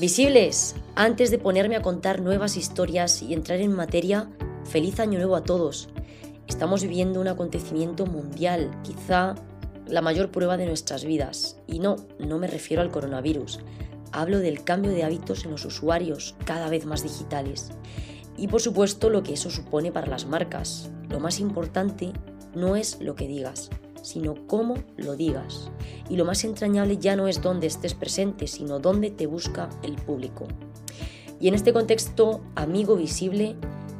Visibles, antes de ponerme a contar nuevas historias y entrar en materia, feliz año nuevo a todos. Estamos viviendo un acontecimiento mundial, quizá la mayor prueba de nuestras vidas. Y no, no me refiero al coronavirus. Hablo del cambio de hábitos en los usuarios, cada vez más digitales. Y por supuesto lo que eso supone para las marcas. Lo más importante no es lo que digas, sino cómo lo digas. Y lo más entrañable ya no es dónde estés presente, sino dónde te busca el público. Y en este contexto, amigo visible,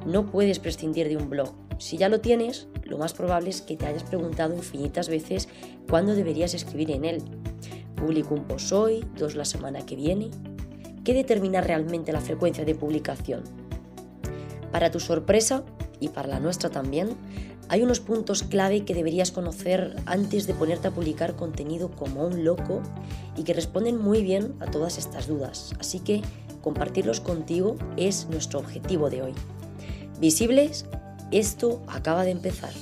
no puedes prescindir de un blog. Si ya lo tienes, lo más probable es que te hayas preguntado infinitas veces cuándo deberías escribir en él. ¿Publico un post hoy, dos la semana que viene? ¿Qué determina realmente la frecuencia de publicación? Para tu sorpresa, y para la nuestra también, hay unos puntos clave que deberías conocer antes de ponerte a publicar contenido como un loco y que responden muy bien a todas estas dudas. Así que compartirlos contigo es nuestro objetivo de hoy. Visibles, esto acaba de empezar.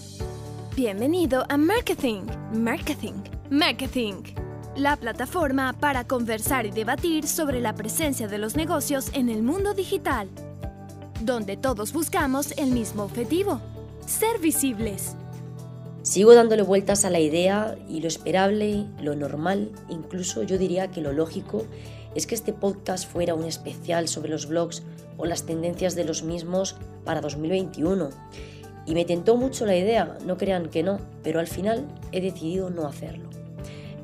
Bienvenido a Marketing, Marketing, Marketing, la plataforma para conversar y debatir sobre la presencia de los negocios en el mundo digital, donde todos buscamos el mismo objetivo ser visibles. Sigo dándole vueltas a la idea y lo esperable, lo normal, incluso yo diría que lo lógico, es que este podcast fuera un especial sobre los blogs o las tendencias de los mismos para 2021. Y me tentó mucho la idea, no crean que no, pero al final he decidido no hacerlo.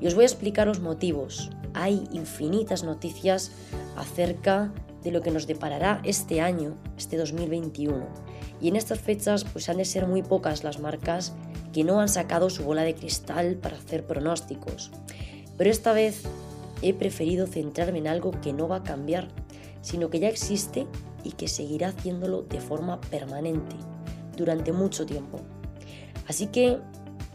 Y os voy a explicar los motivos. Hay infinitas noticias acerca de lo que nos deparará este año, este 2021 y en estas fechas pues han de ser muy pocas las marcas que no han sacado su bola de cristal para hacer pronósticos. Pero esta vez he preferido centrarme en algo que no va a cambiar, sino que ya existe y que seguirá haciéndolo de forma permanente durante mucho tiempo. Así que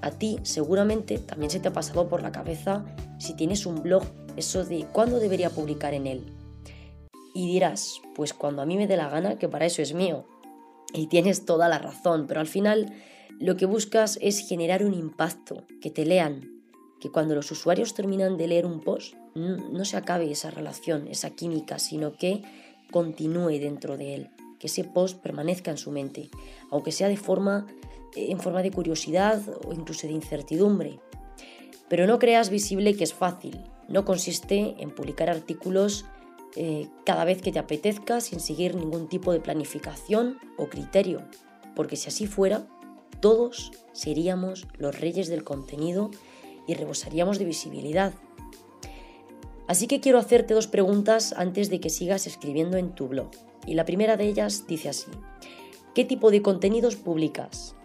a ti seguramente también se te ha pasado por la cabeza si tienes un blog eso de cuándo debería publicar en él. Y dirás, pues cuando a mí me dé la gana, que para eso es mío. Y tienes toda la razón, pero al final lo que buscas es generar un impacto, que te lean, que cuando los usuarios terminan de leer un post no se acabe esa relación, esa química, sino que continúe dentro de él, que ese post permanezca en su mente, aunque sea de forma en forma de curiosidad o incluso de incertidumbre. Pero no creas visible que es fácil, no consiste en publicar artículos eh, cada vez que te apetezca sin seguir ningún tipo de planificación o criterio, porque si así fuera, todos seríamos los reyes del contenido y rebosaríamos de visibilidad. Así que quiero hacerte dos preguntas antes de que sigas escribiendo en tu blog. Y la primera de ellas dice así, ¿qué tipo de contenidos publicas?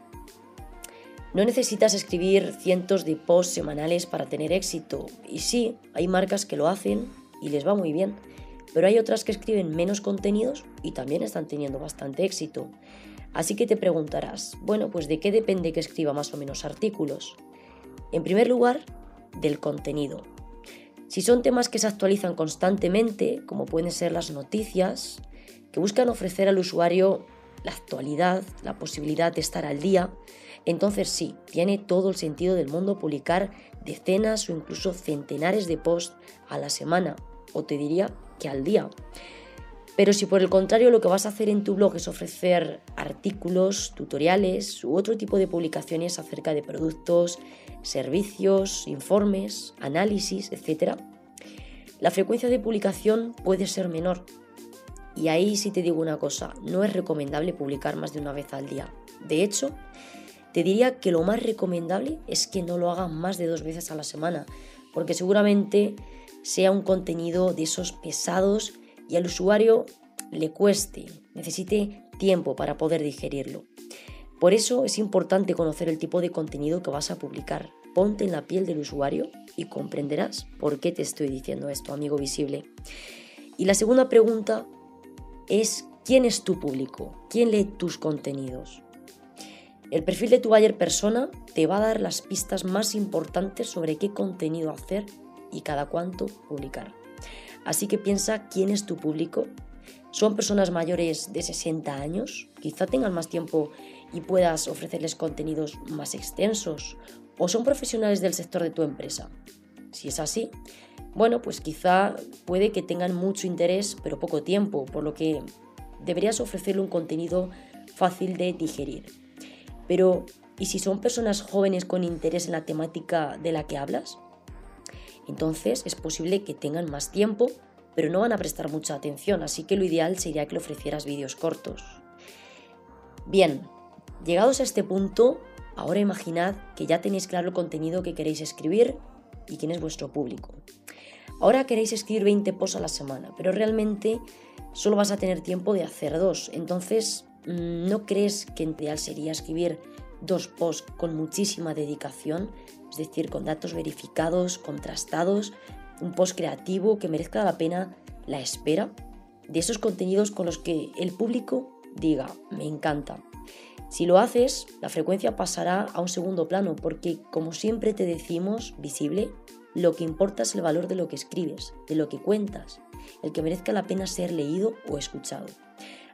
No necesitas escribir cientos de posts semanales para tener éxito. Y sí, hay marcas que lo hacen y les va muy bien pero hay otras que escriben menos contenidos y también están teniendo bastante éxito. Así que te preguntarás, bueno, pues ¿de qué depende que escriba más o menos artículos? En primer lugar, del contenido. Si son temas que se actualizan constantemente, como pueden ser las noticias, que buscan ofrecer al usuario la actualidad, la posibilidad de estar al día, entonces sí, tiene todo el sentido del mundo publicar decenas o incluso centenares de posts a la semana, o te diría al día. Pero si por el contrario lo que vas a hacer en tu blog es ofrecer artículos, tutoriales u otro tipo de publicaciones acerca de productos, servicios, informes, análisis, etc., la frecuencia de publicación puede ser menor. Y ahí sí te digo una cosa, no es recomendable publicar más de una vez al día. De hecho, te diría que lo más recomendable es que no lo hagas más de dos veces a la semana, porque seguramente sea un contenido de esos pesados y al usuario le cueste, necesite tiempo para poder digerirlo. Por eso es importante conocer el tipo de contenido que vas a publicar. Ponte en la piel del usuario y comprenderás por qué te estoy diciendo esto, amigo visible. Y la segunda pregunta es, ¿quién es tu público? ¿Quién lee tus contenidos? El perfil de tu buyer persona te va a dar las pistas más importantes sobre qué contenido hacer y cada cuánto publicar. Así que piensa quién es tu público. ¿Son personas mayores de 60 años? Quizá tengan más tiempo y puedas ofrecerles contenidos más extensos. ¿O son profesionales del sector de tu empresa? Si es así, bueno, pues quizá puede que tengan mucho interés pero poco tiempo, por lo que deberías ofrecerle un contenido fácil de digerir. Pero, ¿y si son personas jóvenes con interés en la temática de la que hablas? Entonces es posible que tengan más tiempo, pero no van a prestar mucha atención, así que lo ideal sería que le ofrecieras vídeos cortos. Bien, llegados a este punto, ahora imaginad que ya tenéis claro el contenido que queréis escribir y quién es vuestro público. Ahora queréis escribir 20 posts a la semana, pero realmente solo vas a tener tiempo de hacer dos. Entonces, mm, ¿no crees que ideal sería escribir dos posts con muchísima dedicación? Es decir, con datos verificados, contrastados, un post creativo que merezca la pena la espera de esos contenidos con los que el público diga, me encanta. Si lo haces, la frecuencia pasará a un segundo plano porque, como siempre te decimos, visible, lo que importa es el valor de lo que escribes, de lo que cuentas, el que merezca la pena ser leído o escuchado.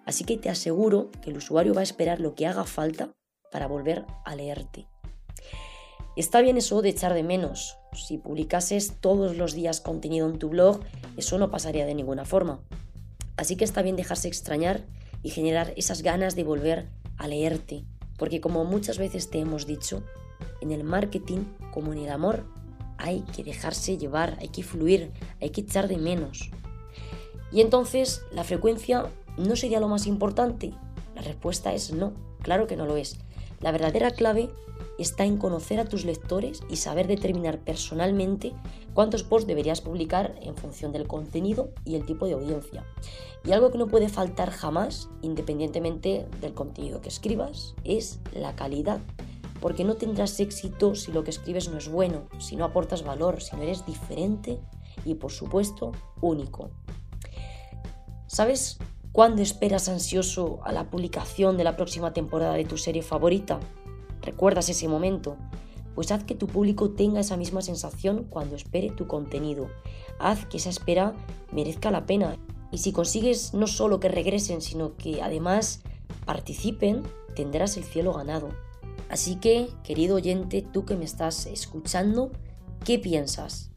Así que te aseguro que el usuario va a esperar lo que haga falta para volver a leerte. Está bien eso de echar de menos. Si publicases todos los días contenido en tu blog, eso no pasaría de ninguna forma. Así que está bien dejarse extrañar y generar esas ganas de volver a leerte. Porque como muchas veces te hemos dicho, en el marketing como en el amor, hay que dejarse llevar, hay que fluir, hay que echar de menos. Y entonces, ¿la frecuencia no sería lo más importante? La respuesta es no, claro que no lo es. La verdadera clave está en conocer a tus lectores y saber determinar personalmente cuántos posts deberías publicar en función del contenido y el tipo de audiencia. Y algo que no puede faltar jamás, independientemente del contenido que escribas, es la calidad. Porque no tendrás éxito si lo que escribes no es bueno, si no aportas valor, si no eres diferente y por supuesto único. ¿Sabes cuándo esperas ansioso a la publicación de la próxima temporada de tu serie favorita? ¿Recuerdas ese momento? Pues haz que tu público tenga esa misma sensación cuando espere tu contenido. Haz que esa espera merezca la pena. Y si consigues no solo que regresen, sino que además participen, tendrás el cielo ganado. Así que, querido oyente, tú que me estás escuchando, ¿qué piensas?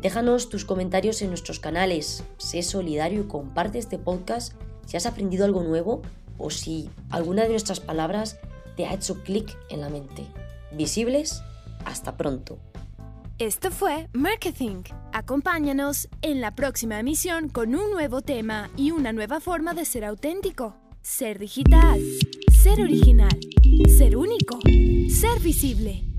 Déjanos tus comentarios en nuestros canales, sé solidario y comparte este podcast si has aprendido algo nuevo o si alguna de nuestras palabras te ha hecho clic en la mente. Visibles, hasta pronto. Esto fue Marketing. Acompáñanos en la próxima emisión con un nuevo tema y una nueva forma de ser auténtico. Ser digital, ser original, ser único, ser visible.